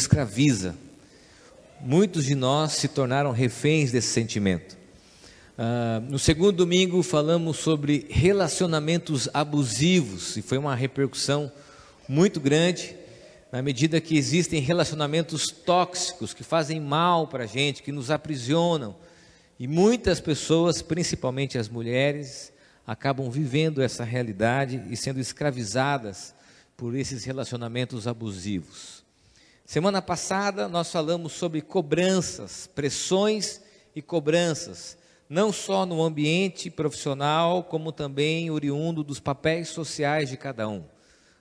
escraviza. Muitos de nós se tornaram reféns desse sentimento. Uh, no segundo domingo falamos sobre relacionamentos abusivos e foi uma repercussão muito grande na medida que existem relacionamentos tóxicos que fazem mal para a gente, que nos aprisionam e muitas pessoas, principalmente as mulheres, acabam vivendo essa realidade e sendo escravizadas por esses relacionamentos abusivos. Semana passada nós falamos sobre cobranças, pressões e cobranças, não só no ambiente profissional, como também oriundo dos papéis sociais de cada um.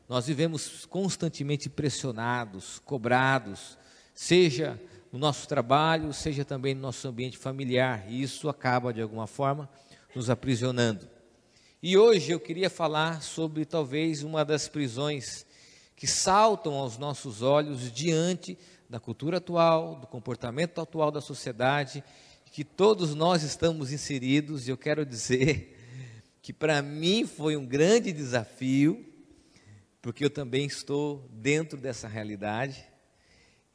Nós vivemos constantemente pressionados, cobrados, seja no nosso trabalho, seja também no nosso ambiente familiar, e isso acaba de alguma forma nos aprisionando. E hoje eu queria falar sobre talvez uma das prisões que saltam aos nossos olhos diante da cultura atual, do comportamento atual da sociedade, que todos nós estamos inseridos, e eu quero dizer que para mim foi um grande desafio, porque eu também estou dentro dessa realidade,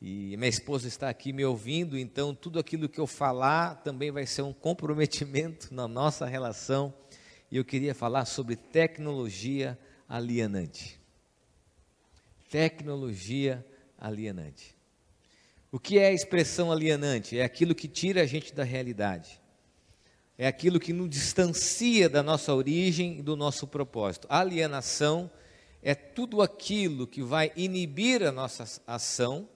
e minha esposa está aqui me ouvindo, então tudo aquilo que eu falar também vai ser um comprometimento na nossa relação, e eu queria falar sobre tecnologia alienante tecnologia alienante. O que é a expressão alienante? É aquilo que tira a gente da realidade. É aquilo que nos distancia da nossa origem e do nosso propósito. Alienação é tudo aquilo que vai inibir a nossa ação,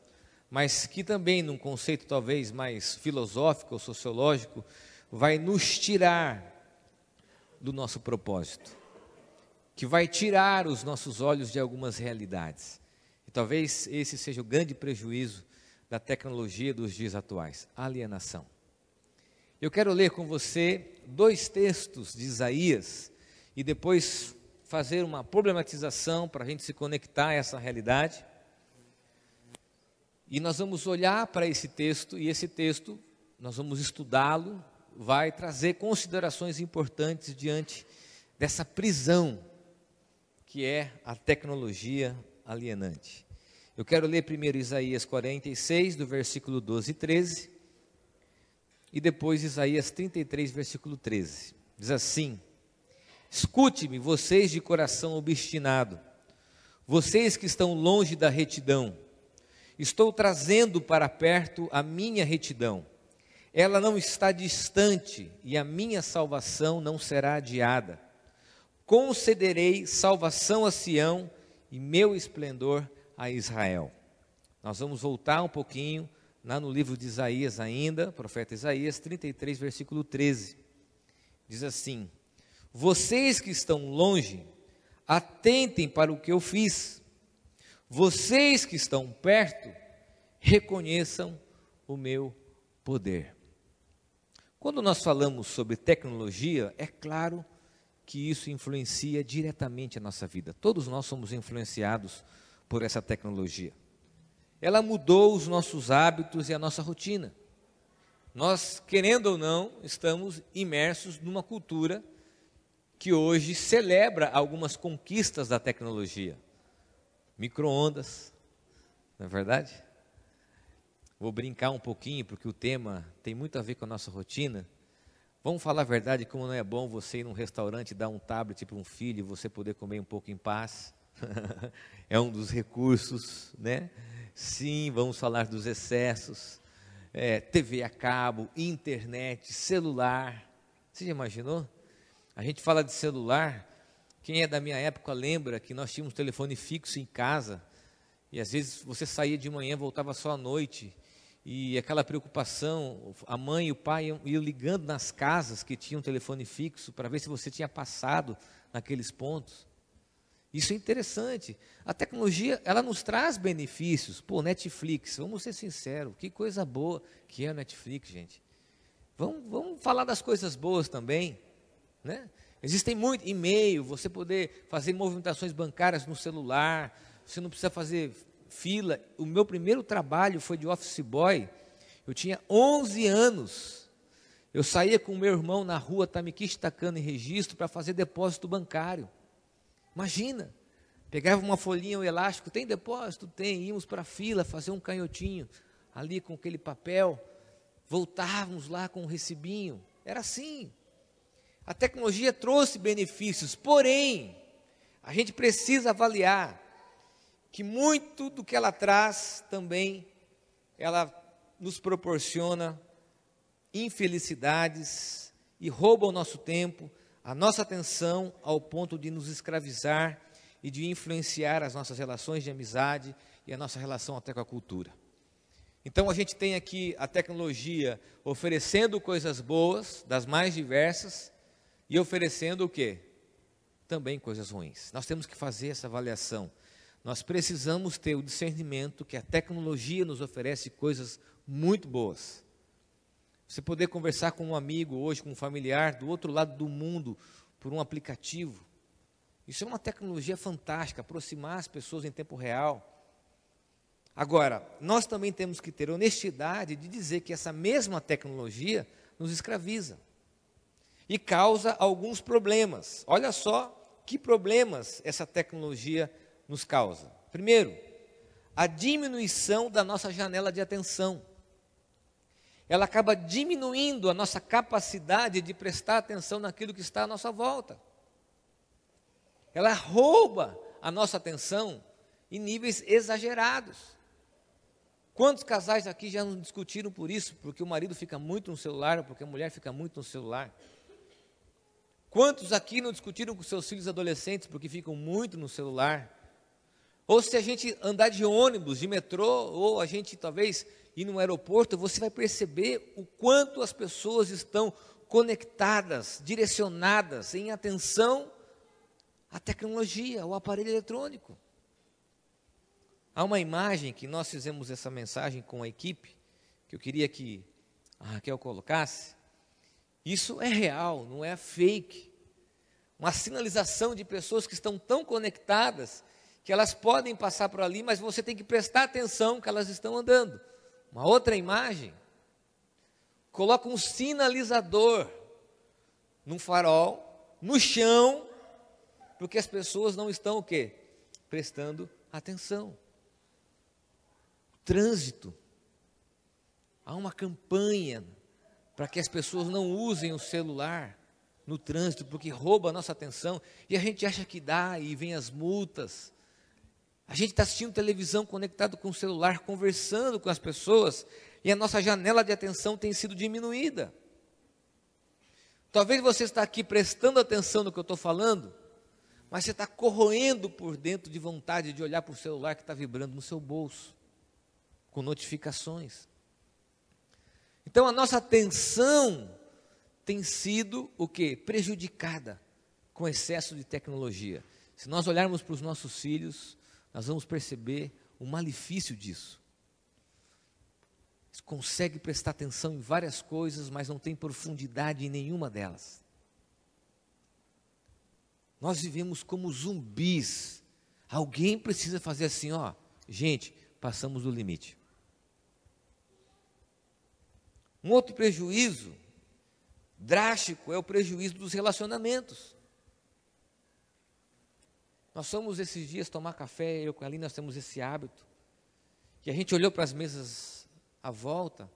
mas que também, num conceito talvez mais filosófico ou sociológico, vai nos tirar do nosso propósito, que vai tirar os nossos olhos de algumas realidades. E talvez esse seja o grande prejuízo da tecnologia dos dias atuais: alienação. Eu quero ler com você dois textos de Isaías e depois fazer uma problematização para a gente se conectar a essa realidade. E nós vamos olhar para esse texto e esse texto nós vamos estudá-lo, vai trazer considerações importantes diante dessa prisão que é a tecnologia alienante. Eu quero ler primeiro Isaías 46, do versículo 12 e 13, e depois Isaías 33, versículo 13. Diz assim: Escute-me, vocês de coração obstinado, vocês que estão longe da retidão, estou trazendo para perto a minha retidão. Ela não está distante e a minha salvação não será adiada. Concederei salvação a Sião e meu esplendor a Israel. Nós vamos voltar um pouquinho lá no livro de Isaías ainda, profeta Isaías 33, versículo 13. Diz assim: Vocês que estão longe, atentem para o que eu fiz. Vocês que estão perto, reconheçam o meu poder. Quando nós falamos sobre tecnologia, é claro que que isso influencia diretamente a nossa vida. Todos nós somos influenciados por essa tecnologia. Ela mudou os nossos hábitos e a nossa rotina. Nós, querendo ou não, estamos imersos numa cultura que hoje celebra algumas conquistas da tecnologia. Microondas, não é verdade? Vou brincar um pouquinho, porque o tema tem muito a ver com a nossa rotina. Vamos falar a verdade, como não é bom você ir num restaurante dar um tablet para um filho e você poder comer um pouco em paz. é um dos recursos, né? Sim, vamos falar dos excessos. É, TV a cabo, internet, celular. Você já imaginou? A gente fala de celular. Quem é da minha época lembra que nós tínhamos telefone fixo em casa. E às vezes você saía de manhã, voltava só à noite e aquela preocupação, a mãe e o pai iam, iam ligando nas casas que tinham telefone fixo para ver se você tinha passado naqueles pontos. Isso é interessante. A tecnologia, ela nos traz benefícios. Pô, Netflix, vamos ser sinceros, que coisa boa que é a Netflix, gente. Vamos, vamos falar das coisas boas também, né? Existem muito e-mail, você poder fazer movimentações bancárias no celular, você não precisa fazer fila. O meu primeiro trabalho foi de office boy. Eu tinha 11 anos. Eu saía com o meu irmão na rua Tamiquiste tacando em registro para fazer depósito bancário. Imagina, Pegava uma folhinha, um elástico, tem depósito? Tem. Íamos para a fila fazer um canhotinho ali com aquele papel. Voltávamos lá com um recibinho. Era assim. A tecnologia trouxe benefícios, porém, a gente precisa avaliar que muito do que ela traz também ela nos proporciona infelicidades e rouba o nosso tempo, a nossa atenção ao ponto de nos escravizar e de influenciar as nossas relações de amizade e a nossa relação até com a cultura. Então a gente tem aqui a tecnologia oferecendo coisas boas, das mais diversas, e oferecendo o quê? Também coisas ruins. Nós temos que fazer essa avaliação. Nós precisamos ter o discernimento que a tecnologia nos oferece coisas muito boas. Você poder conversar com um amigo hoje, com um familiar do outro lado do mundo por um aplicativo. Isso é uma tecnologia fantástica, aproximar as pessoas em tempo real. Agora, nós também temos que ter honestidade de dizer que essa mesma tecnologia nos escraviza e causa alguns problemas. Olha só que problemas essa tecnologia nos causa. Primeiro, a diminuição da nossa janela de atenção ela acaba diminuindo a nossa capacidade de prestar atenção naquilo que está à nossa volta. Ela rouba a nossa atenção em níveis exagerados. Quantos casais aqui já não discutiram por isso? Porque o marido fica muito no celular, porque a mulher fica muito no celular. Quantos aqui não discutiram com seus filhos adolescentes porque ficam muito no celular? Ou se a gente andar de ônibus, de metrô, ou a gente talvez ir no aeroporto, você vai perceber o quanto as pessoas estão conectadas, direcionadas, em atenção à tecnologia, ao aparelho eletrônico. Há uma imagem que nós fizemos essa mensagem com a equipe, que eu queria que a Raquel colocasse. Isso é real, não é fake. Uma sinalização de pessoas que estão tão conectadas que elas podem passar por ali, mas você tem que prestar atenção que elas estão andando. Uma outra imagem coloca um sinalizador num farol, no chão, porque as pessoas não estão o quê? Prestando atenção. Trânsito. Há uma campanha para que as pessoas não usem o celular no trânsito, porque rouba a nossa atenção, e a gente acha que dá, e vem as multas, a gente está assistindo televisão conectado com o celular, conversando com as pessoas, e a nossa janela de atenção tem sido diminuída. Talvez você está aqui prestando atenção no que eu estou falando, mas você está corroendo por dentro de vontade de olhar para o celular que está vibrando no seu bolso, com notificações. Então a nossa atenção tem sido o que? Prejudicada com excesso de tecnologia. Se nós olharmos para os nossos filhos, nós vamos perceber o malefício disso. Consegue prestar atenção em várias coisas, mas não tem profundidade em nenhuma delas. Nós vivemos como zumbis. Alguém precisa fazer assim, ó, gente, passamos do limite. Um outro prejuízo drástico é o prejuízo dos relacionamentos. Nós fomos esses dias tomar café, eu com a Aline, nós temos esse hábito. E a gente olhou para as mesas à volta,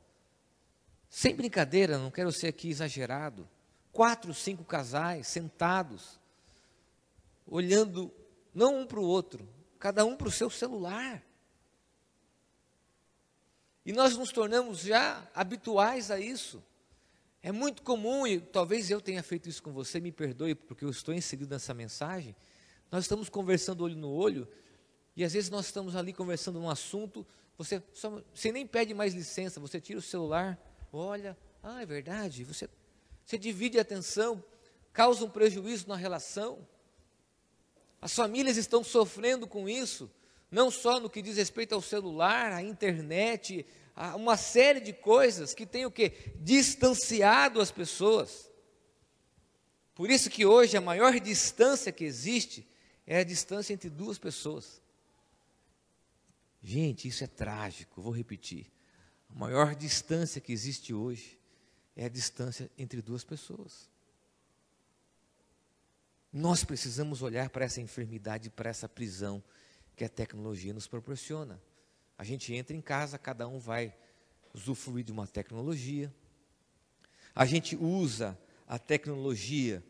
sem brincadeira, não quero ser aqui exagerado. Quatro, cinco casais sentados, olhando não um para o outro, cada um para o seu celular. E nós nos tornamos já habituais a isso. É muito comum, e talvez eu tenha feito isso com você, me perdoe porque eu estou inserido nessa mensagem. Nós estamos conversando olho no olho, e às vezes nós estamos ali conversando um assunto, você, só, você nem pede mais licença, você tira o celular, olha, ah, é verdade, você, você divide a atenção, causa um prejuízo na relação. As famílias estão sofrendo com isso, não só no que diz respeito ao celular, à internet, a uma série de coisas que tem o que? Distanciado as pessoas. Por isso que hoje a maior distância que existe é a distância entre duas pessoas. Gente, isso é trágico, vou repetir. A maior distância que existe hoje é a distância entre duas pessoas. Nós precisamos olhar para essa enfermidade, para essa prisão que a tecnologia nos proporciona. A gente entra em casa, cada um vai usufruir de uma tecnologia. A gente usa a tecnologia,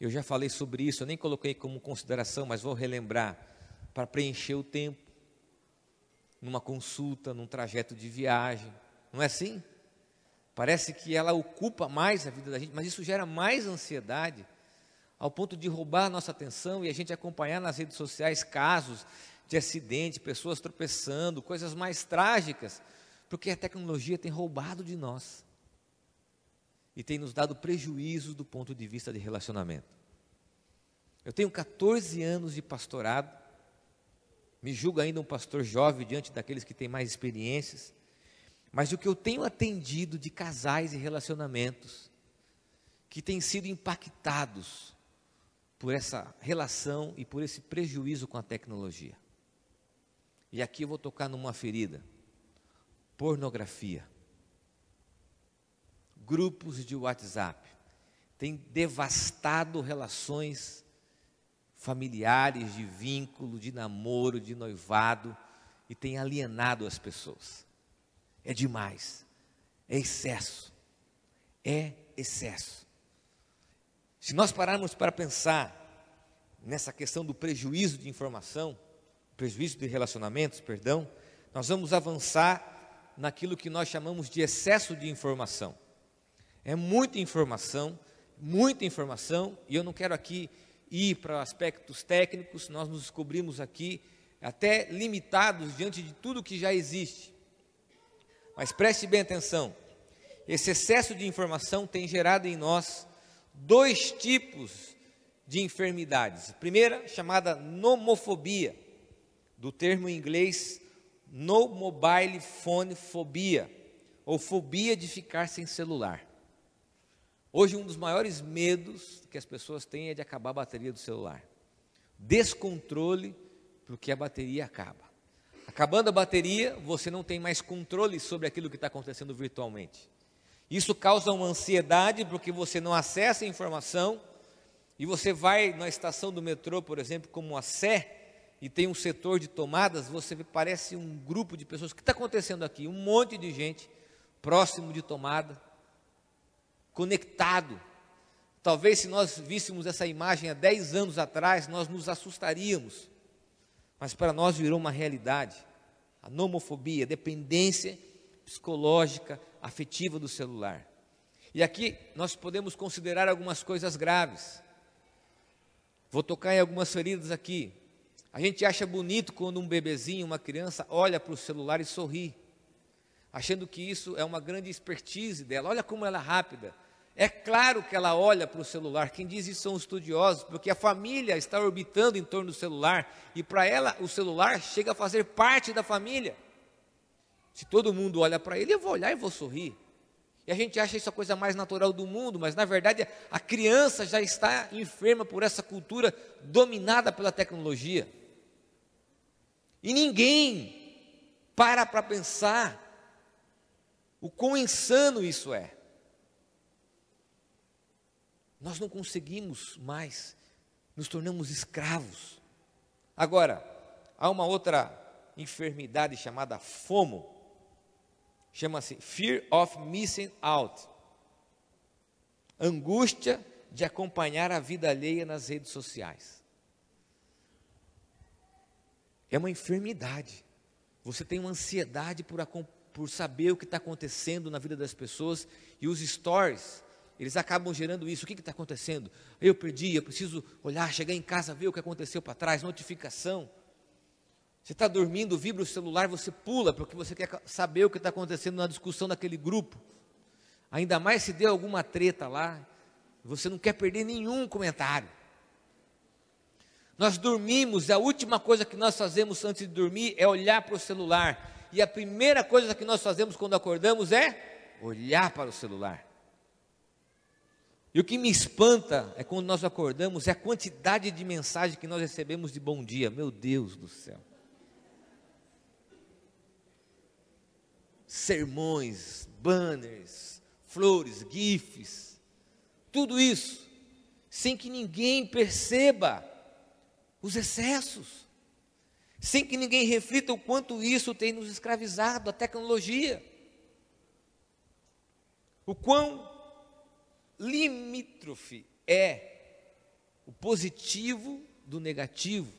eu já falei sobre isso, eu nem coloquei como consideração, mas vou relembrar, para preencher o tempo, numa consulta, num trajeto de viagem. Não é assim? Parece que ela ocupa mais a vida da gente, mas isso gera mais ansiedade, ao ponto de roubar a nossa atenção e a gente acompanhar nas redes sociais casos de acidente, pessoas tropeçando, coisas mais trágicas, porque a tecnologia tem roubado de nós e tem nos dado prejuízos do ponto de vista de relacionamento. Eu tenho 14 anos de pastorado, me julgo ainda um pastor jovem diante daqueles que têm mais experiências, mas o que eu tenho atendido de casais e relacionamentos que têm sido impactados por essa relação e por esse prejuízo com a tecnologia. E aqui eu vou tocar numa ferida: pornografia. Grupos de WhatsApp têm devastado relações familiares, de vínculo, de namoro, de noivado, e tem alienado as pessoas. É demais, é excesso, é excesso. Se nós pararmos para pensar nessa questão do prejuízo de informação, prejuízo de relacionamentos, perdão, nós vamos avançar naquilo que nós chamamos de excesso de informação. É muita informação, muita informação, e eu não quero aqui ir para aspectos técnicos, nós nos descobrimos aqui até limitados diante de tudo que já existe. Mas preste bem atenção: esse excesso de informação tem gerado em nós dois tipos de enfermidades. A primeira, chamada nomofobia, do termo em inglês no mobile phone fobia, ou fobia de ficar sem celular. Hoje, um dos maiores medos que as pessoas têm é de acabar a bateria do celular. Descontrole, porque a bateria acaba. Acabando a bateria, você não tem mais controle sobre aquilo que está acontecendo virtualmente. Isso causa uma ansiedade, porque você não acessa a informação, e você vai na estação do metrô, por exemplo, como a Sé, e tem um setor de tomadas, você parece um grupo de pessoas. O que está acontecendo aqui? Um monte de gente próximo de tomada, conectado. Talvez se nós víssemos essa imagem há 10 anos atrás, nós nos assustaríamos. Mas para nós virou uma realidade. A nomofobia, a dependência psicológica, afetiva do celular. E aqui nós podemos considerar algumas coisas graves. Vou tocar em algumas feridas aqui. A gente acha bonito quando um bebezinho, uma criança, olha para o celular e sorri, achando que isso é uma grande expertise dela. Olha como ela é rápida. É claro que ela olha para o celular, quem diz isso são os estudiosos, porque a família está orbitando em torno do celular e para ela o celular chega a fazer parte da família. Se todo mundo olha para ele, eu vou olhar e vou sorrir. E a gente acha isso a coisa mais natural do mundo, mas na verdade a criança já está enferma por essa cultura dominada pela tecnologia. E ninguém para para pensar o quão insano isso é. Nós não conseguimos mais, nos tornamos escravos. Agora, há uma outra enfermidade chamada FOMO, chama-se Fear of Missing Out angústia de acompanhar a vida alheia nas redes sociais. É uma enfermidade. Você tem uma ansiedade por, por saber o que está acontecendo na vida das pessoas e os stories eles acabam gerando isso. O que está acontecendo? Eu perdi, eu preciso olhar, chegar em casa, ver o que aconteceu para trás, notificação. Você está dormindo, vibra o celular, você pula, porque você quer saber o que está acontecendo na discussão daquele grupo. Ainda mais se deu alguma treta lá, você não quer perder nenhum comentário. Nós dormimos, a última coisa que nós fazemos antes de dormir é olhar para o celular. E a primeira coisa que nós fazemos quando acordamos é olhar para o celular. E o que me espanta é quando nós acordamos, é a quantidade de mensagem que nós recebemos de bom dia. Meu Deus do céu. Sermões, banners, flores, gifs, tudo isso. sem que ninguém perceba os excessos, sem que ninguém reflita o quanto isso tem nos escravizado, a tecnologia. O quão limítrofe é o positivo do negativo,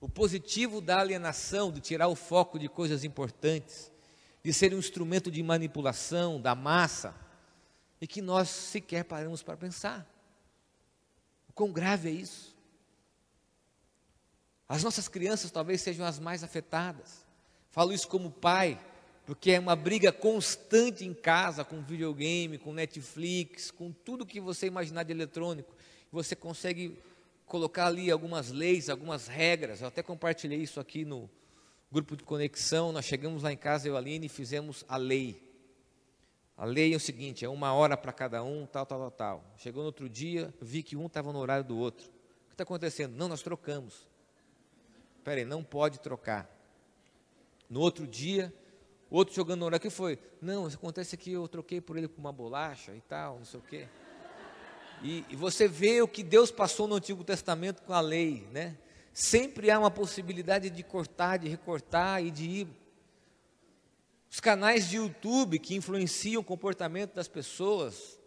o positivo da alienação, de tirar o foco de coisas importantes, de ser um instrumento de manipulação da massa, e que nós sequer paramos para pensar. O quão grave é isso? As nossas crianças talvez sejam as mais afetadas. Falo isso como pai, porque é uma briga constante em casa com videogame, com Netflix, com tudo que você imaginar de eletrônico. Você consegue colocar ali algumas leis, algumas regras. Eu até compartilhei isso aqui no grupo de conexão. Nós chegamos lá em casa, eu e a Aline, e fizemos a lei. A lei é o seguinte: é uma hora para cada um, tal, tal, tal, tal. Chegou no outro dia, vi que um estava no horário do outro. O que está acontecendo? Não, nós trocamos. Espera aí, não pode trocar. No outro dia, outro jogando no que foi? Não, acontece que eu troquei por ele por uma bolacha e tal, não sei o quê. E, e você vê o que Deus passou no Antigo Testamento com a lei, né? Sempre há uma possibilidade de cortar, de recortar e de ir. Os canais de YouTube que influenciam o comportamento das pessoas,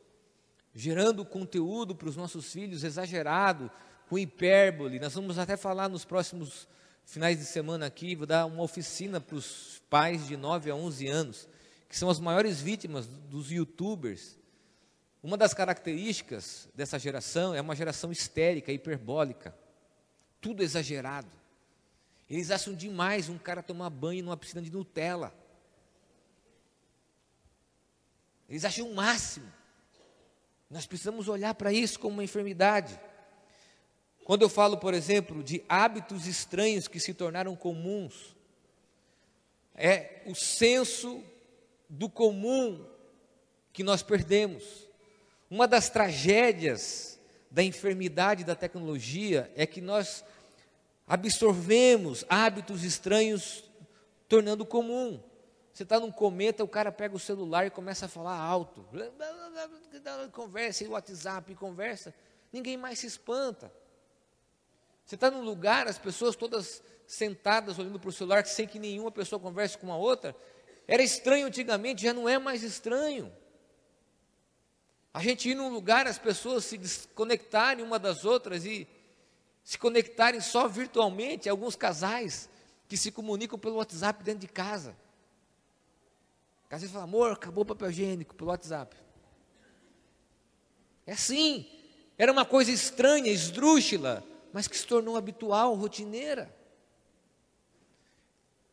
gerando conteúdo para os nossos filhos exagerado, com hipérbole. Nós vamos até falar nos próximos finais de semana aqui, vou dar uma oficina para os pais de 9 a 11 anos, que são as maiores vítimas dos youtubers. Uma das características dessa geração é uma geração histérica, hiperbólica, tudo exagerado. Eles acham demais um cara tomar banho numa piscina de Nutella. Eles acham o máximo. Nós precisamos olhar para isso como uma enfermidade. Quando eu falo, por exemplo, de hábitos estranhos que se tornaram comuns, é o senso do comum que nós perdemos. Uma das tragédias da enfermidade da tecnologia é que nós absorvemos hábitos estranhos, tornando comum. Você está num cometa, o cara pega o celular e começa a falar alto. Conversa, e WhatsApp, conversa. Ninguém mais se espanta. Você está num lugar, as pessoas todas sentadas olhando para o celular, sem que nenhuma pessoa converse com a outra. Era estranho antigamente, já não é mais estranho. A gente ir num lugar, as pessoas se desconectarem uma das outras e se conectarem só virtualmente, alguns casais que se comunicam pelo WhatsApp dentro de casa. Às vezes fala, amor, acabou o papel higiênico pelo WhatsApp. É assim, era uma coisa estranha, esdrúxula, mas que se tornou habitual, rotineira.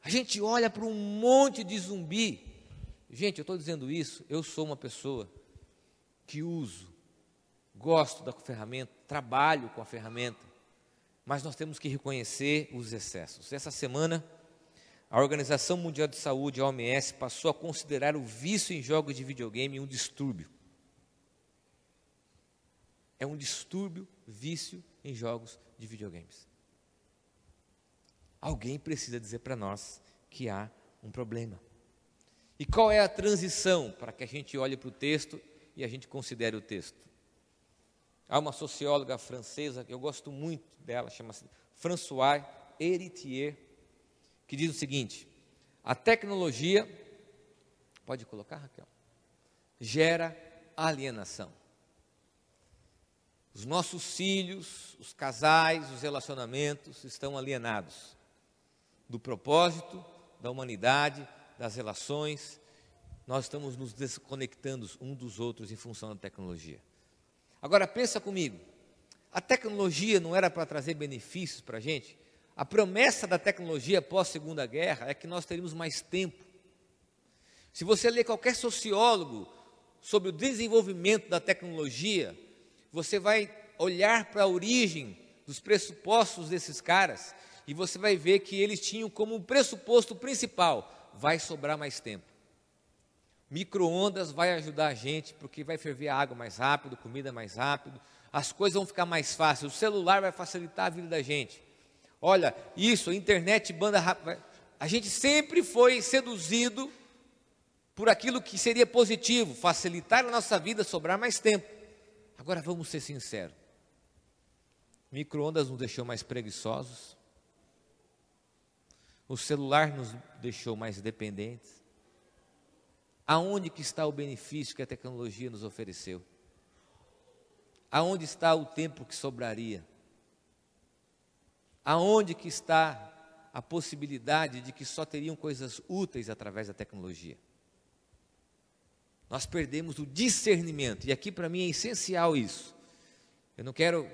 A gente olha para um monte de zumbi. Gente, eu estou dizendo isso, eu sou uma pessoa que uso, gosto da ferramenta, trabalho com a ferramenta, mas nós temos que reconhecer os excessos. Essa semana, a Organização Mundial de Saúde, a OMS, passou a considerar o vício em jogos de videogame um distúrbio. É um distúrbio, vício em jogos de videogames. Alguém precisa dizer para nós que há um problema. E qual é a transição para que a gente olhe para o texto e a gente considere o texto? Há uma socióloga francesa que eu gosto muito dela, chama-se Françoise Héritier, que diz o seguinte: a tecnologia, pode colocar, Raquel, gera alienação. Os nossos filhos, os casais, os relacionamentos estão alienados do propósito, da humanidade, das relações. Nós estamos nos desconectando um dos outros em função da tecnologia. Agora pensa comigo, a tecnologia não era para trazer benefícios para a gente? A promessa da tecnologia pós Segunda Guerra é que nós teríamos mais tempo. Se você ler qualquer sociólogo sobre o desenvolvimento da tecnologia, você vai olhar para a origem dos pressupostos desses caras e você vai ver que eles tinham como pressuposto principal: vai sobrar mais tempo. Microondas vai ajudar a gente porque vai ferver a água mais rápido, comida mais rápido, as coisas vão ficar mais fáceis, o celular vai facilitar a vida da gente. Olha, isso, internet, banda rápida. A gente sempre foi seduzido por aquilo que seria positivo, facilitar a nossa vida, sobrar mais tempo. Agora vamos ser sinceros. Micro-ondas nos deixou mais preguiçosos. O celular nos deixou mais dependentes. Aonde que está o benefício que a tecnologia nos ofereceu? Aonde está o tempo que sobraria? Aonde que está a possibilidade de que só teriam coisas úteis através da tecnologia? Nós perdemos o discernimento, e aqui para mim é essencial isso. Eu não quero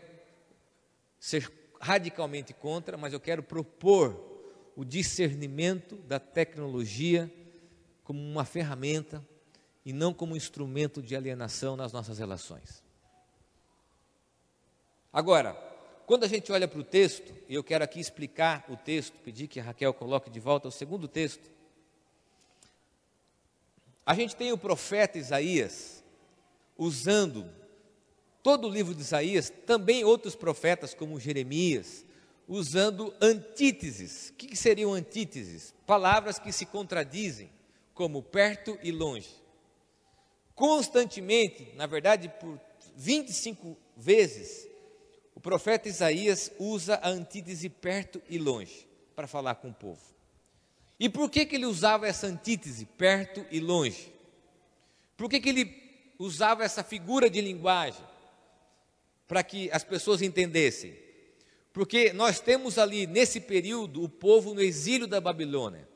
ser radicalmente contra, mas eu quero propor o discernimento da tecnologia como uma ferramenta e não como um instrumento de alienação nas nossas relações. Agora, quando a gente olha para o texto, e eu quero aqui explicar o texto, pedir que a Raquel coloque de volta o segundo texto. A gente tem o profeta Isaías usando todo o livro de Isaías, também outros profetas como Jeremias, usando antíteses. O que seriam antíteses? Palavras que se contradizem como perto e longe. Constantemente, na verdade, por 25 vezes, o profeta Isaías usa a antítese perto e longe para falar com o povo. E por que, que ele usava essa antítese, perto e longe? Por que, que ele usava essa figura de linguagem? Para que as pessoas entendessem. Porque nós temos ali, nesse período, o povo no exílio da Babilônia.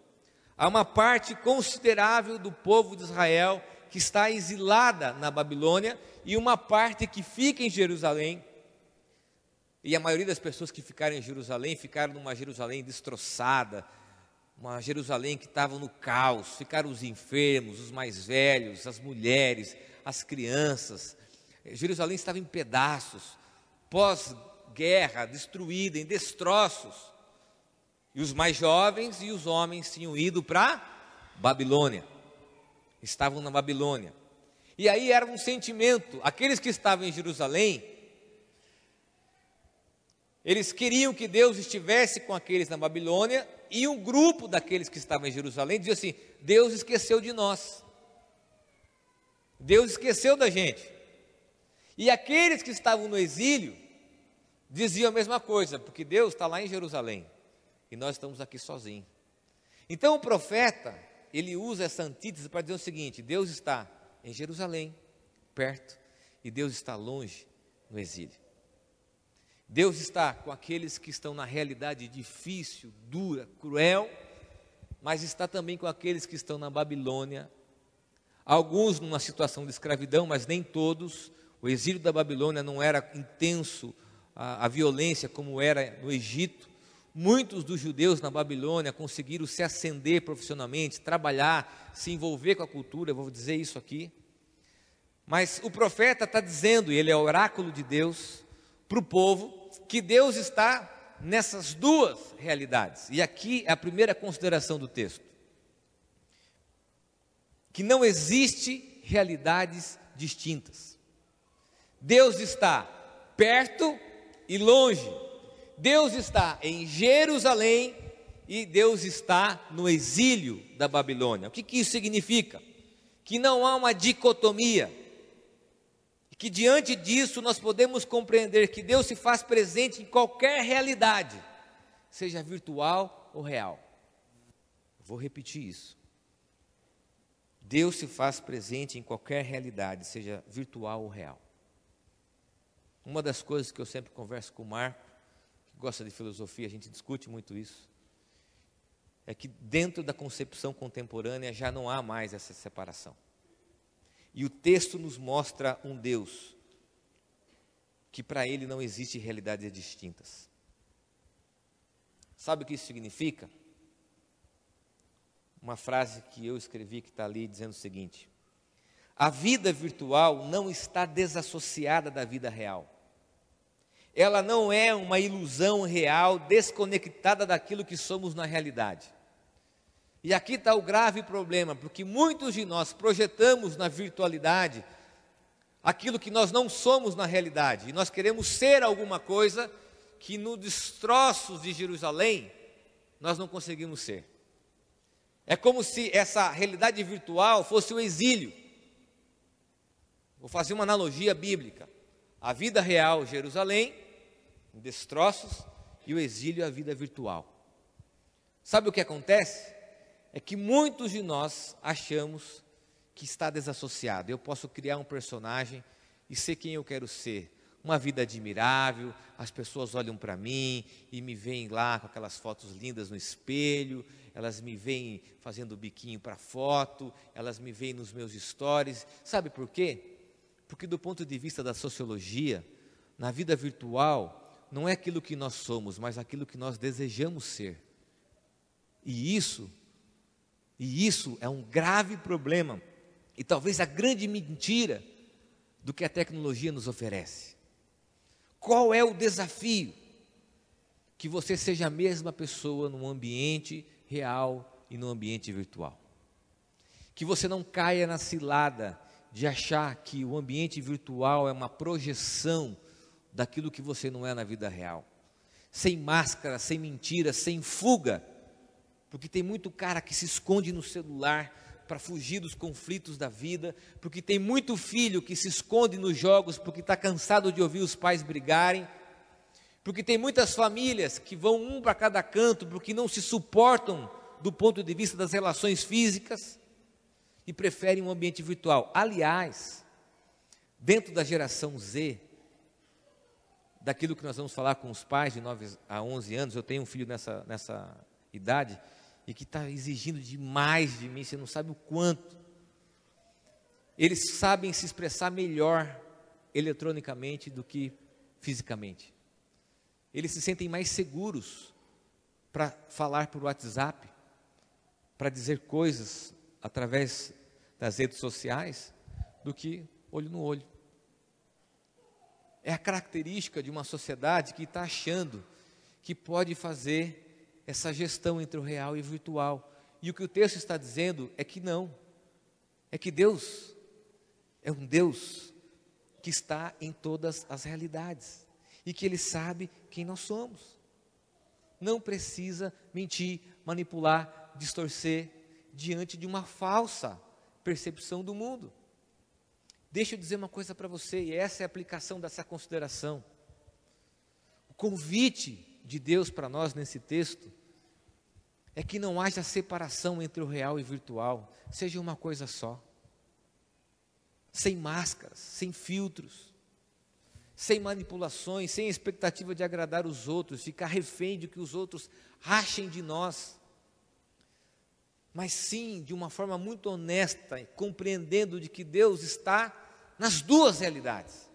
Há uma parte considerável do povo de Israel que está exilada na Babilônia e uma parte que fica em Jerusalém. E a maioria das pessoas que ficaram em Jerusalém ficaram numa Jerusalém destroçada, uma Jerusalém que estava no caos. Ficaram os enfermos, os mais velhos, as mulheres, as crianças. Jerusalém estava em pedaços, pós-guerra, destruída, em destroços. E os mais jovens e os homens tinham ido para Babilônia. Estavam na Babilônia. E aí era um sentimento, aqueles que estavam em Jerusalém, eles queriam que Deus estivesse com aqueles na Babilônia, e um grupo daqueles que estavam em Jerusalém dizia assim: Deus esqueceu de nós. Deus esqueceu da gente. E aqueles que estavam no exílio diziam a mesma coisa, porque Deus está lá em Jerusalém e nós estamos aqui sozinhos. Então o profeta, ele usa essa antítese para dizer o seguinte: Deus está em Jerusalém, perto, e Deus está longe, no exílio. Deus está com aqueles que estão na realidade difícil, dura, cruel, mas está também com aqueles que estão na Babilônia, alguns numa situação de escravidão, mas nem todos. O exílio da Babilônia não era intenso, a, a violência como era no Egito, Muitos dos judeus na Babilônia conseguiram se ascender profissionalmente, trabalhar, se envolver com a cultura, vou dizer isso aqui. Mas o profeta está dizendo, e ele é oráculo de Deus, para o povo, que Deus está nessas duas realidades. E aqui é a primeira consideração do texto: que não existe realidades distintas. Deus está perto e longe Deus está em Jerusalém e Deus está no exílio da Babilônia. O que, que isso significa? Que não há uma dicotomia. Que diante disso nós podemos compreender que Deus se faz presente em qualquer realidade, seja virtual ou real. Vou repetir isso. Deus se faz presente em qualquer realidade, seja virtual ou real. Uma das coisas que eu sempre converso com o Marco gosta de filosofia, a gente discute muito isso. É que dentro da concepção contemporânea já não há mais essa separação. E o texto nos mostra um Deus que para ele não existe realidades distintas. Sabe o que isso significa? Uma frase que eu escrevi que está ali dizendo o seguinte: a vida virtual não está desassociada da vida real ela não é uma ilusão real, desconectada daquilo que somos na realidade. E aqui está o grave problema, porque muitos de nós projetamos na virtualidade aquilo que nós não somos na realidade, e nós queremos ser alguma coisa que nos destroços de Jerusalém nós não conseguimos ser. É como se essa realidade virtual fosse o exílio. Vou fazer uma analogia bíblica. A vida real, Jerusalém, destroços, e o exílio, a vida virtual. Sabe o que acontece? É que muitos de nós achamos que está desassociado. Eu posso criar um personagem e ser quem eu quero ser. Uma vida admirável, as pessoas olham para mim e me veem lá com aquelas fotos lindas no espelho, elas me veem fazendo biquinho para foto, elas me veem nos meus stories. Sabe por quê? Porque, do ponto de vista da sociologia, na vida virtual, não é aquilo que nós somos, mas aquilo que nós desejamos ser. E isso, e isso é um grave problema, e talvez a grande mentira do que a tecnologia nos oferece. Qual é o desafio? Que você seja a mesma pessoa no ambiente real e no ambiente virtual. Que você não caia na cilada de achar que o ambiente virtual é uma projeção daquilo que você não é na vida real. Sem máscara, sem mentira, sem fuga. Porque tem muito cara que se esconde no celular para fugir dos conflitos da vida, porque tem muito filho que se esconde nos jogos porque está cansado de ouvir os pais brigarem, porque tem muitas famílias que vão um para cada canto porque não se suportam do ponto de vista das relações físicas e preferem um ambiente virtual. Aliás, dentro da geração Z, daquilo que nós vamos falar com os pais de 9 a 11 anos, eu tenho um filho nessa, nessa idade e que está exigindo demais de mim, você não sabe o quanto. Eles sabem se expressar melhor eletronicamente do que fisicamente. Eles se sentem mais seguros para falar por WhatsApp, para dizer coisas através das redes sociais do que olho no olho. É a característica de uma sociedade que está achando que pode fazer essa gestão entre o real e o virtual. E o que o texto está dizendo é que não. É que Deus é um Deus que está em todas as realidades e que Ele sabe quem nós somos. Não precisa mentir, manipular, distorcer diante de uma falsa percepção do mundo. Deixa eu dizer uma coisa para você, e essa é a aplicação dessa consideração. O convite de Deus para nós nesse texto é que não haja separação entre o real e o virtual, seja uma coisa só. Sem máscaras, sem filtros, sem manipulações, sem expectativa de agradar os outros, ficar refém de que os outros achem de nós mas sim de uma forma muito honesta, compreendendo de que Deus está nas duas realidades.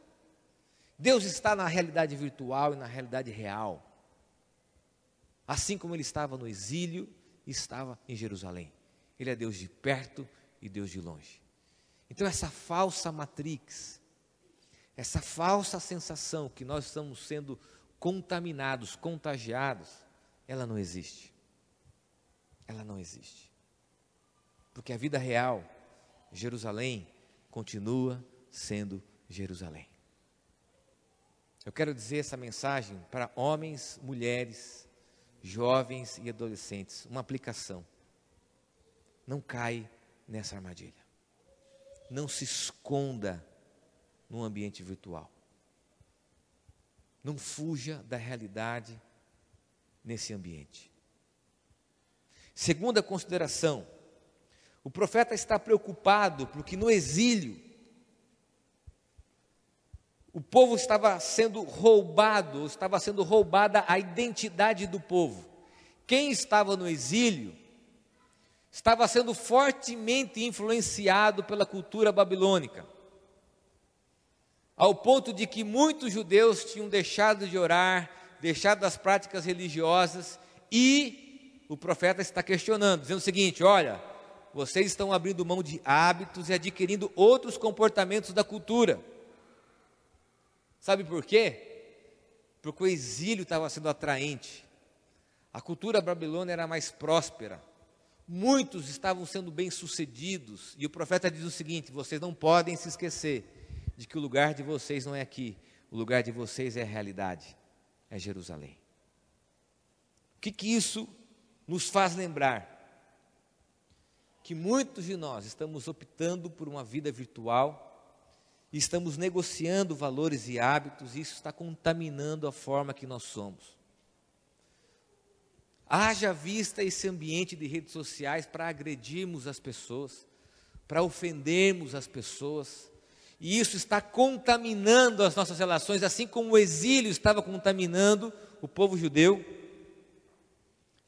Deus está na realidade virtual e na realidade real. Assim como ele estava no exílio estava em Jerusalém. Ele é Deus de perto e Deus de longe. Então essa falsa matrix, essa falsa sensação que nós estamos sendo contaminados, contagiados, ela não existe. Ela não existe. Porque a vida real, Jerusalém, continua sendo Jerusalém. Eu quero dizer essa mensagem para homens, mulheres, jovens e adolescentes, uma aplicação. Não cai nessa armadilha. Não se esconda no ambiente virtual. Não fuja da realidade nesse ambiente. Segunda consideração, o profeta está preocupado porque no exílio o povo estava sendo roubado, estava sendo roubada a identidade do povo. Quem estava no exílio estava sendo fortemente influenciado pela cultura babilônica, ao ponto de que muitos judeus tinham deixado de orar, deixado as práticas religiosas, e o profeta está questionando, dizendo o seguinte: olha, vocês estão abrindo mão de hábitos e adquirindo outros comportamentos da cultura. Sabe por quê? Porque o exílio estava sendo atraente. A cultura babilônica era mais próspera. Muitos estavam sendo bem-sucedidos. E o profeta diz o seguinte: vocês não podem se esquecer de que o lugar de vocês não é aqui. O lugar de vocês é a realidade, é Jerusalém. O que, que isso nos faz lembrar? que muitos de nós estamos optando por uma vida virtual estamos negociando valores e hábitos, e isso está contaminando a forma que nós somos. Haja vista esse ambiente de redes sociais para agredirmos as pessoas, para ofendermos as pessoas, e isso está contaminando as nossas relações, assim como o exílio estava contaminando o povo judeu,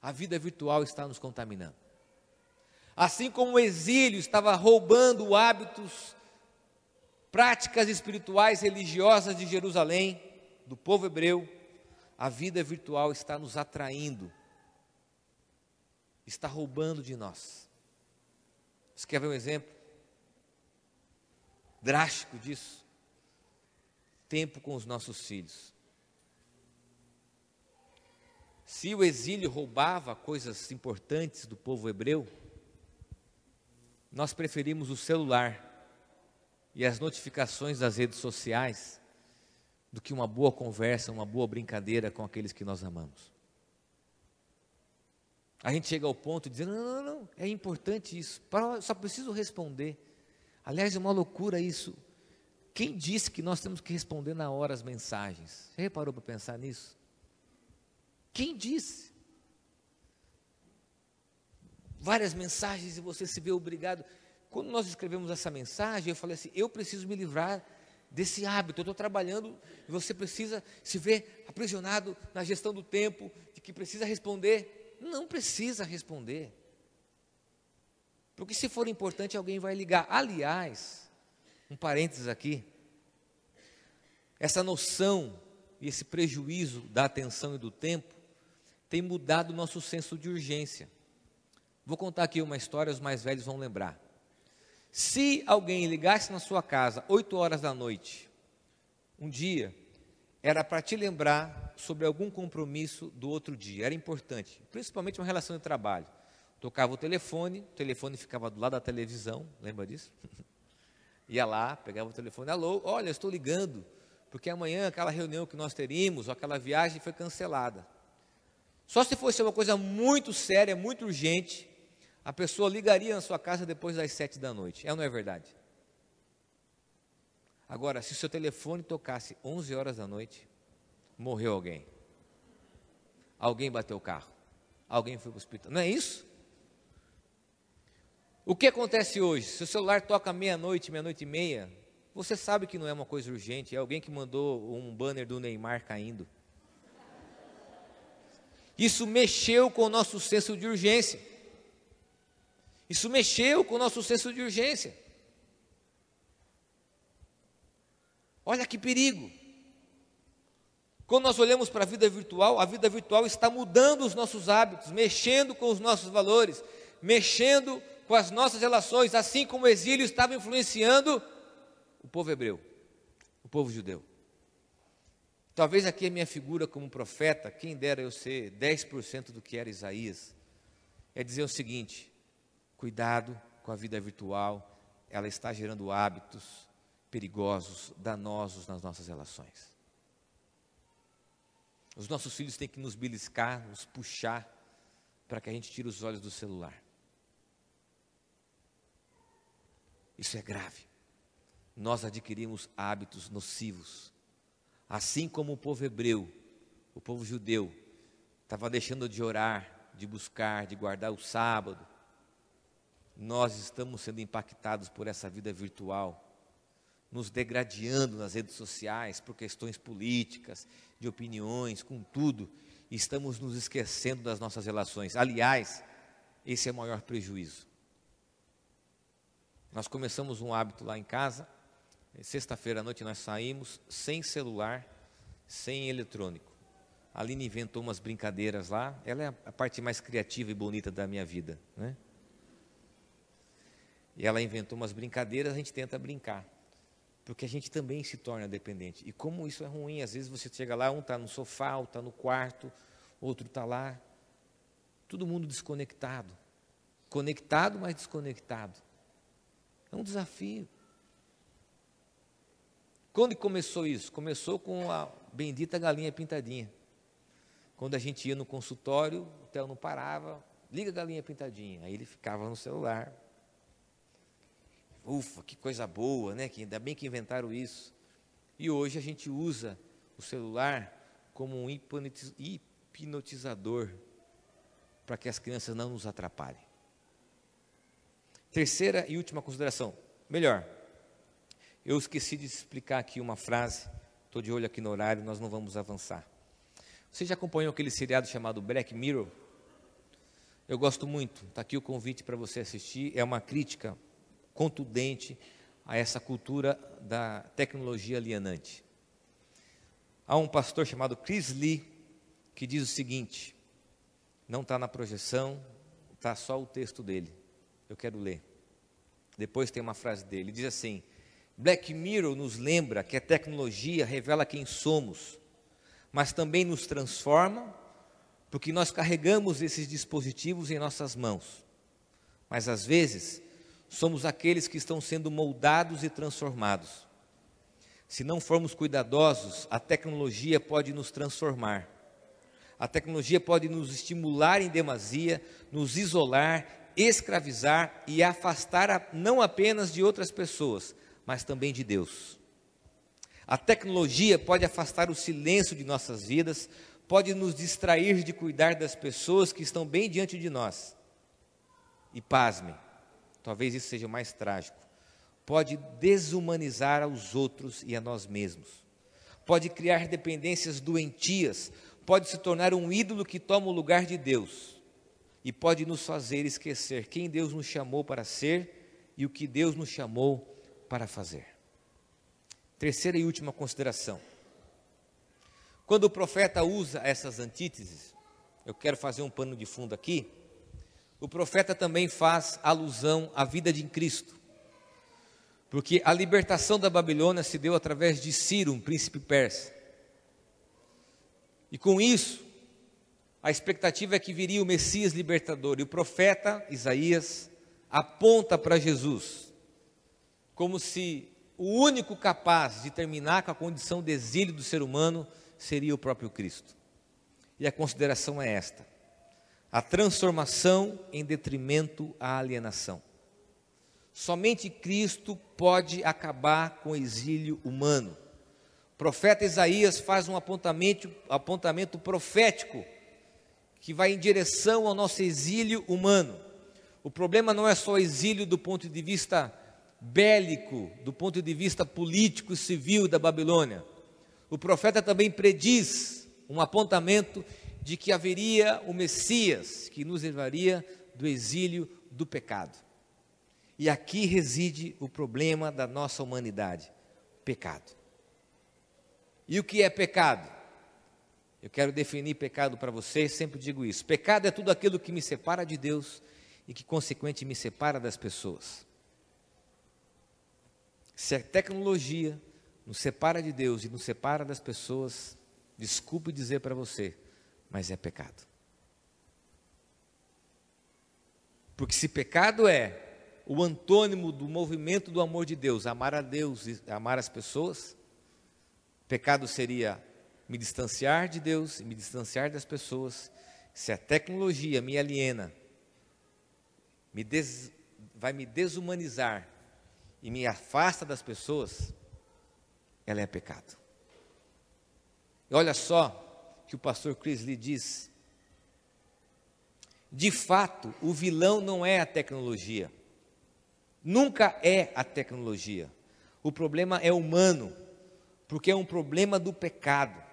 a vida virtual está nos contaminando. Assim como o exílio estava roubando hábitos práticas espirituais religiosas de Jerusalém, do povo hebreu, a vida virtual está nos atraindo, está roubando de nós. Você quer ver um exemplo drástico disso? Tempo com os nossos filhos. Se o exílio roubava coisas importantes do povo hebreu, nós preferimos o celular e as notificações das redes sociais do que uma boa conversa, uma boa brincadeira com aqueles que nós amamos. A gente chega ao ponto de dizer: não, não, não, é importante isso, só preciso responder. Aliás, é uma loucura isso. Quem disse que nós temos que responder na hora as mensagens? Você reparou para pensar nisso? Quem disse? Várias mensagens e você se vê obrigado. Quando nós escrevemos essa mensagem, eu falei assim: eu preciso me livrar desse hábito. Eu estou trabalhando e você precisa se ver aprisionado na gestão do tempo, de que precisa responder. Não precisa responder. Porque se for importante, alguém vai ligar. Aliás, um parênteses aqui. Essa noção e esse prejuízo da atenção e do tempo tem mudado o nosso senso de urgência. Vou contar aqui uma história, os mais velhos vão lembrar. Se alguém ligasse na sua casa 8 horas da noite, um dia, era para te lembrar sobre algum compromisso do outro dia, era importante, principalmente uma relação de trabalho. Tocava o telefone, o telefone ficava do lado da televisão, lembra disso? Ia lá, pegava o telefone, alô, olha, estou ligando, porque amanhã aquela reunião que nós teríamos, ou aquela viagem foi cancelada. Só se fosse uma coisa muito séria, muito urgente, a pessoa ligaria na sua casa depois das sete da noite. É ou não é verdade? Agora, se o seu telefone tocasse 11 horas da noite, morreu alguém. Alguém bateu o carro. Alguém foi para o hospital. Não é isso? O que acontece hoje? Se o celular toca meia-noite, meia-noite e meia, você sabe que não é uma coisa urgente, é alguém que mandou um banner do Neymar caindo. Isso mexeu com o nosso senso de urgência. Isso mexeu com o nosso senso de urgência. Olha que perigo. Quando nós olhamos para a vida virtual, a vida virtual está mudando os nossos hábitos, mexendo com os nossos valores, mexendo com as nossas relações, assim como o exílio estava influenciando o povo hebreu, o povo judeu. Talvez aqui a minha figura como profeta, quem dera eu ser 10% do que era Isaías, é dizer o seguinte: Cuidado com a vida virtual, ela está gerando hábitos perigosos, danosos nas nossas relações. Os nossos filhos têm que nos beliscar, nos puxar, para que a gente tire os olhos do celular. Isso é grave. Nós adquirimos hábitos nocivos. Assim como o povo hebreu, o povo judeu, estava deixando de orar, de buscar, de guardar o sábado, nós estamos sendo impactados por essa vida virtual, nos degradando nas redes sociais por questões políticas, de opiniões, com tudo, estamos nos esquecendo das nossas relações. Aliás, esse é o maior prejuízo. Nós começamos um hábito lá em casa, sexta-feira à noite nós saímos sem celular, sem eletrônico. A Aline inventou umas brincadeiras lá, ela é a parte mais criativa e bonita da minha vida, né? E ela inventou umas brincadeiras, a gente tenta brincar. Porque a gente também se torna dependente. E como isso é ruim, às vezes você chega lá, um está no sofá, outro está no quarto, outro está lá. Todo mundo desconectado. Conectado, mas desconectado. É um desafio. Quando começou isso? Começou com a bendita galinha pintadinha. Quando a gente ia no consultório, o Theo não parava, liga a galinha pintadinha. Aí ele ficava no celular, Ufa, que coisa boa, né? Que ainda bem que inventaram isso. E hoje a gente usa o celular como um hipnotizador para que as crianças não nos atrapalhem. Terceira e última consideração. Melhor, eu esqueci de explicar aqui uma frase, estou de olho aqui no horário, nós não vamos avançar. Você já acompanhou aquele seriado chamado Black Mirror? Eu gosto muito, está aqui o convite para você assistir. É uma crítica contundente a essa cultura da tecnologia alienante. Há um pastor chamado Chris Lee que diz o seguinte: não está na projeção, está só o texto dele. Eu quero ler. Depois tem uma frase dele, diz assim: Black Mirror nos lembra que a tecnologia revela quem somos, mas também nos transforma, porque nós carregamos esses dispositivos em nossas mãos. Mas às vezes, somos aqueles que estão sendo moldados e transformados. Se não formos cuidadosos, a tecnologia pode nos transformar. A tecnologia pode nos estimular em demasia, nos isolar, escravizar e afastar não apenas de outras pessoas, mas também de Deus. A tecnologia pode afastar o silêncio de nossas vidas, pode nos distrair de cuidar das pessoas que estão bem diante de nós. E pasme, talvez isso seja o mais trágico, pode desumanizar aos outros e a nós mesmos. Pode criar dependências doentias, pode se tornar um ídolo que toma o lugar de Deus e pode nos fazer esquecer quem Deus nos chamou para ser e o que Deus nos chamou para fazer. Terceira e última consideração. Quando o profeta usa essas antíteses, eu quero fazer um pano de fundo aqui, o profeta também faz alusão à vida de Cristo. Porque a libertação da Babilônia se deu através de Ciro, um príncipe persa. E com isso, a expectativa é que viria o Messias libertador. E o profeta Isaías aponta para Jesus, como se o único capaz de terminar com a condição de exílio do ser humano seria o próprio Cristo. E a consideração é esta: a transformação em detrimento à alienação. Somente Cristo pode acabar com o exílio humano. O profeta Isaías faz um apontamento, apontamento profético que vai em direção ao nosso exílio humano. O problema não é só o exílio do ponto de vista bélico, do ponto de vista político e civil da Babilônia. O profeta também prediz um apontamento de que haveria o Messias que nos levaria do exílio do pecado. E aqui reside o problema da nossa humanidade: pecado. E o que é pecado? Eu quero definir pecado para vocês, sempre digo isso. Pecado é tudo aquilo que me separa de Deus e que, consequentemente, me separa das pessoas. Se a tecnologia nos separa de Deus e nos separa das pessoas, desculpe dizer para você, mas é pecado. Porque se pecado é o antônimo do movimento do amor de Deus, amar a Deus e amar as pessoas, pecado seria me distanciar de Deus e me distanciar das pessoas. Se a tecnologia me aliena, me des, vai me desumanizar e me afasta das pessoas, ela é pecado. E olha só que o pastor Chris lhe diz. De fato, o vilão não é a tecnologia. Nunca é a tecnologia. O problema é humano, porque é um problema do pecado.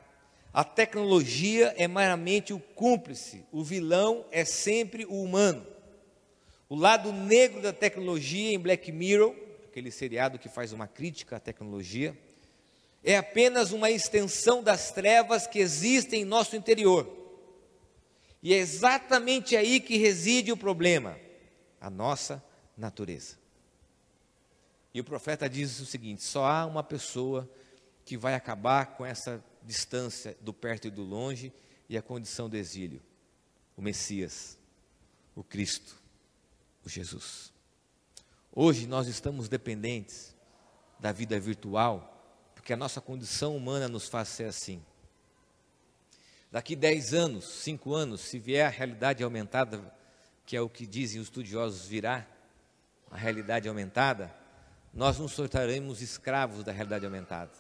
A tecnologia é meramente o cúmplice, o vilão é sempre o humano. O lado negro da tecnologia em Black Mirror, aquele seriado que faz uma crítica à tecnologia, é apenas uma extensão das trevas que existem em nosso interior. E é exatamente aí que reside o problema, a nossa natureza. E o profeta diz o seguinte: só há uma pessoa que vai acabar com essa distância do perto e do longe e a condição do exílio: o Messias, o Cristo, o Jesus. Hoje nós estamos dependentes da vida virtual porque a nossa condição humana nos faz ser assim. Daqui 10 anos, 5 anos, se vier a realidade aumentada, que é o que dizem os estudiosos virá, a realidade aumentada, nós nos tornaremos escravos da realidade aumentada.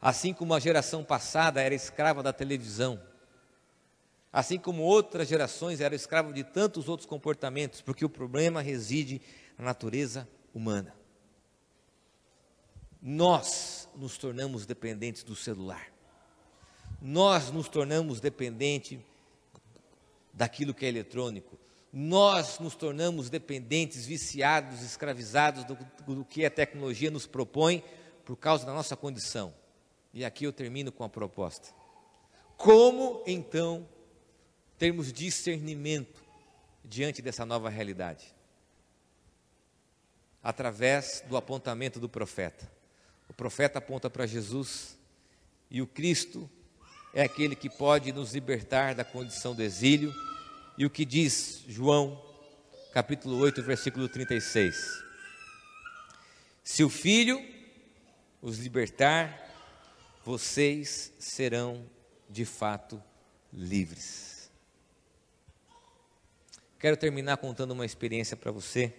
Assim como a geração passada era escrava da televisão, assim como outras gerações eram escravas de tantos outros comportamentos, porque o problema reside na natureza humana. Nós nos tornamos dependentes do celular. Nós nos tornamos dependentes daquilo que é eletrônico. Nós nos tornamos dependentes, viciados, escravizados do, do que a tecnologia nos propõe por causa da nossa condição. E aqui eu termino com a proposta. Como então termos discernimento diante dessa nova realidade? Através do apontamento do profeta. O profeta aponta para Jesus e o Cristo é aquele que pode nos libertar da condição do exílio. E o que diz João, capítulo 8, versículo 36? Se o Filho os libertar, vocês serão de fato livres. Quero terminar contando uma experiência para você.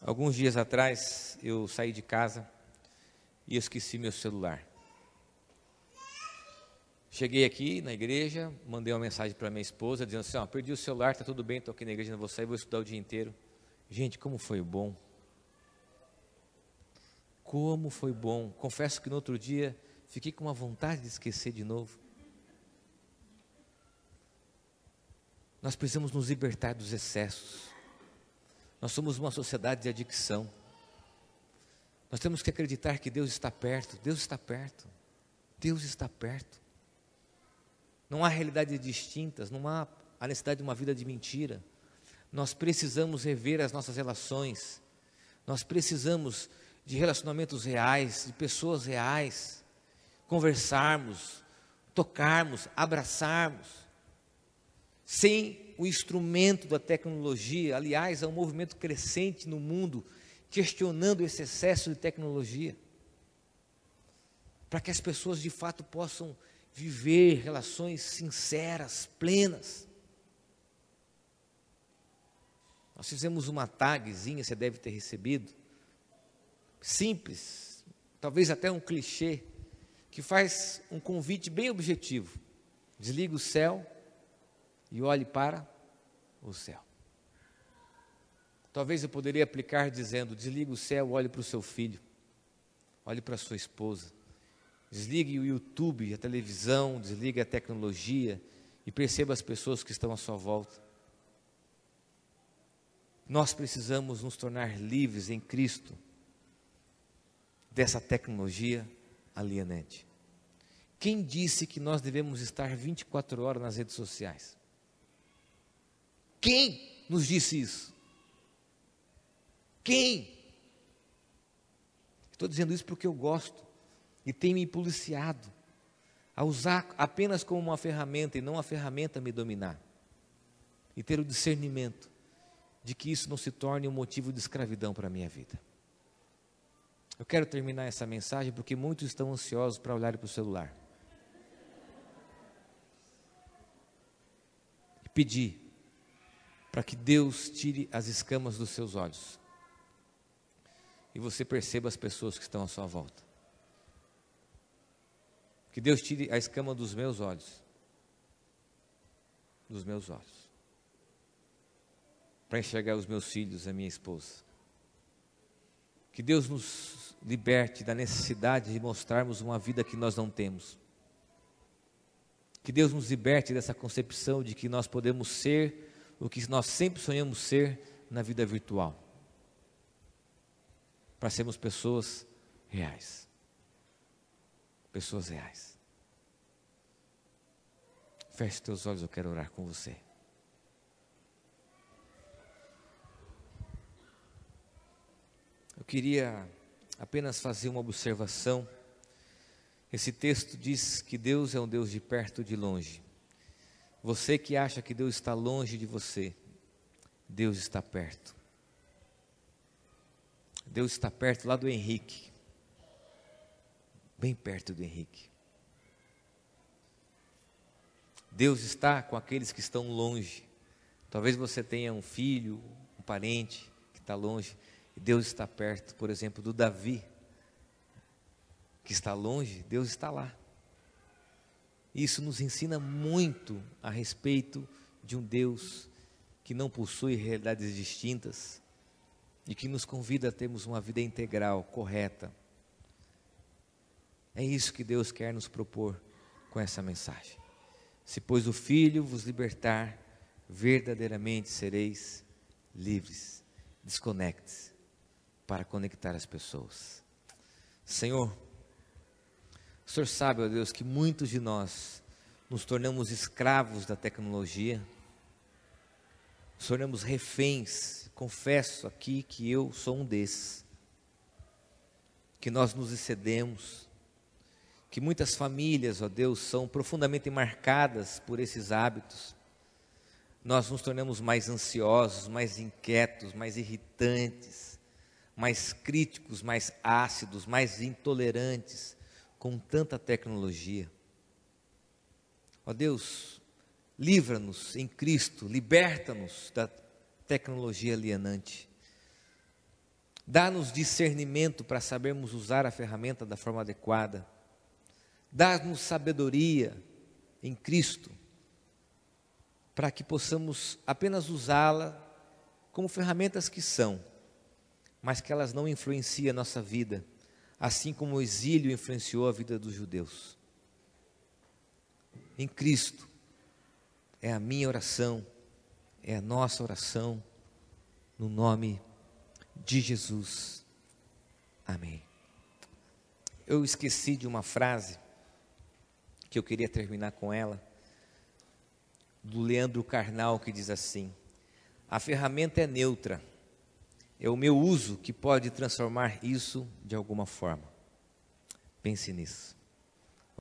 Alguns dias atrás eu saí de casa e esqueci meu celular. Cheguei aqui na igreja, mandei uma mensagem para minha esposa dizendo assim: ó, perdi o celular, está tudo bem, estou aqui na igreja, não vou sair, vou estudar o dia inteiro. Gente, como foi bom. Como foi bom. Confesso que no outro dia fiquei com uma vontade de esquecer de novo. Nós precisamos nos libertar dos excessos. Nós somos uma sociedade de adicção. Nós temos que acreditar que Deus está perto. Deus está perto. Deus está perto. Não há realidades distintas, não há a necessidade de uma vida de mentira. Nós precisamos rever as nossas relações. Nós precisamos de relacionamentos reais, de pessoas reais, conversarmos, tocarmos, abraçarmos, sem o instrumento da tecnologia. Aliás, há um movimento crescente no mundo questionando esse excesso de tecnologia, para que as pessoas de fato possam viver relações sinceras, plenas. Nós fizemos uma tagzinha, você deve ter recebido, simples, talvez até um clichê, que faz um convite bem objetivo. Desliga o céu e olhe para o céu. Talvez eu poderia aplicar dizendo: desliga o céu, olhe para o seu filho, olhe para a sua esposa, desligue o YouTube, a televisão, desligue a tecnologia e perceba as pessoas que estão à sua volta. Nós precisamos nos tornar livres em Cristo dessa tecnologia alienante. Quem disse que nós devemos estar 24 horas nas redes sociais? Quem nos disse isso? Quem? Estou dizendo isso porque eu gosto e tem me policiado a usar apenas como uma ferramenta e não a ferramenta me dominar. E ter o discernimento de que isso não se torne um motivo de escravidão para a minha vida. Eu quero terminar essa mensagem porque muitos estão ansiosos para olhar para o celular. E pedir para que Deus tire as escamas dos seus olhos e você perceba as pessoas que estão à sua volta. Que Deus tire a escama dos meus olhos, dos meus olhos, para enxergar os meus filhos, a minha esposa. Que Deus nos liberte da necessidade de mostrarmos uma vida que nós não temos. Que Deus nos liberte dessa concepção de que nós podemos ser o que nós sempre sonhamos ser na vida virtual. Para sermos pessoas reais. Pessoas reais. Feche teus olhos, eu quero orar com você. Eu queria apenas fazer uma observação. Esse texto diz que Deus é um Deus de perto e de longe. Você que acha que Deus está longe de você, Deus está perto. Deus está perto lá do Henrique, bem perto do Henrique. Deus está com aqueles que estão longe. Talvez você tenha um filho, um parente que está longe. Deus está perto, por exemplo, do Davi, que está longe, Deus está lá. Isso nos ensina muito a respeito de um Deus que não possui realidades distintas e que nos convida a termos uma vida integral, correta. É isso que Deus quer nos propor com essa mensagem. Se, pois, o Filho vos libertar, verdadeiramente sereis livres. Desconecte-se para conectar as pessoas. Senhor, o Senhor sabe, ó Deus, que muitos de nós nos tornamos escravos da tecnologia, nos tornamos reféns. Confesso aqui que eu sou um desses, que nós nos excedemos, que muitas famílias, ó Deus, são profundamente marcadas por esses hábitos. Nós nos tornamos mais ansiosos, mais inquietos, mais irritantes, mais críticos, mais ácidos, mais intolerantes com tanta tecnologia. Ó Deus, livra-nos em Cristo, liberta-nos da tecnologia alienante. Dá-nos discernimento para sabermos usar a ferramenta da forma adequada. Dá-nos sabedoria em Cristo, para que possamos apenas usá-la como ferramentas que são, mas que elas não influenciem a nossa vida assim como o exílio influenciou a vida dos judeus. Em Cristo, é a minha oração, é a nossa oração, no nome de Jesus. Amém. Eu esqueci de uma frase que eu queria terminar com ela, do Leandro Carnal, que diz assim: A ferramenta é neutra é o meu uso que pode transformar isso de alguma forma. Pense nisso.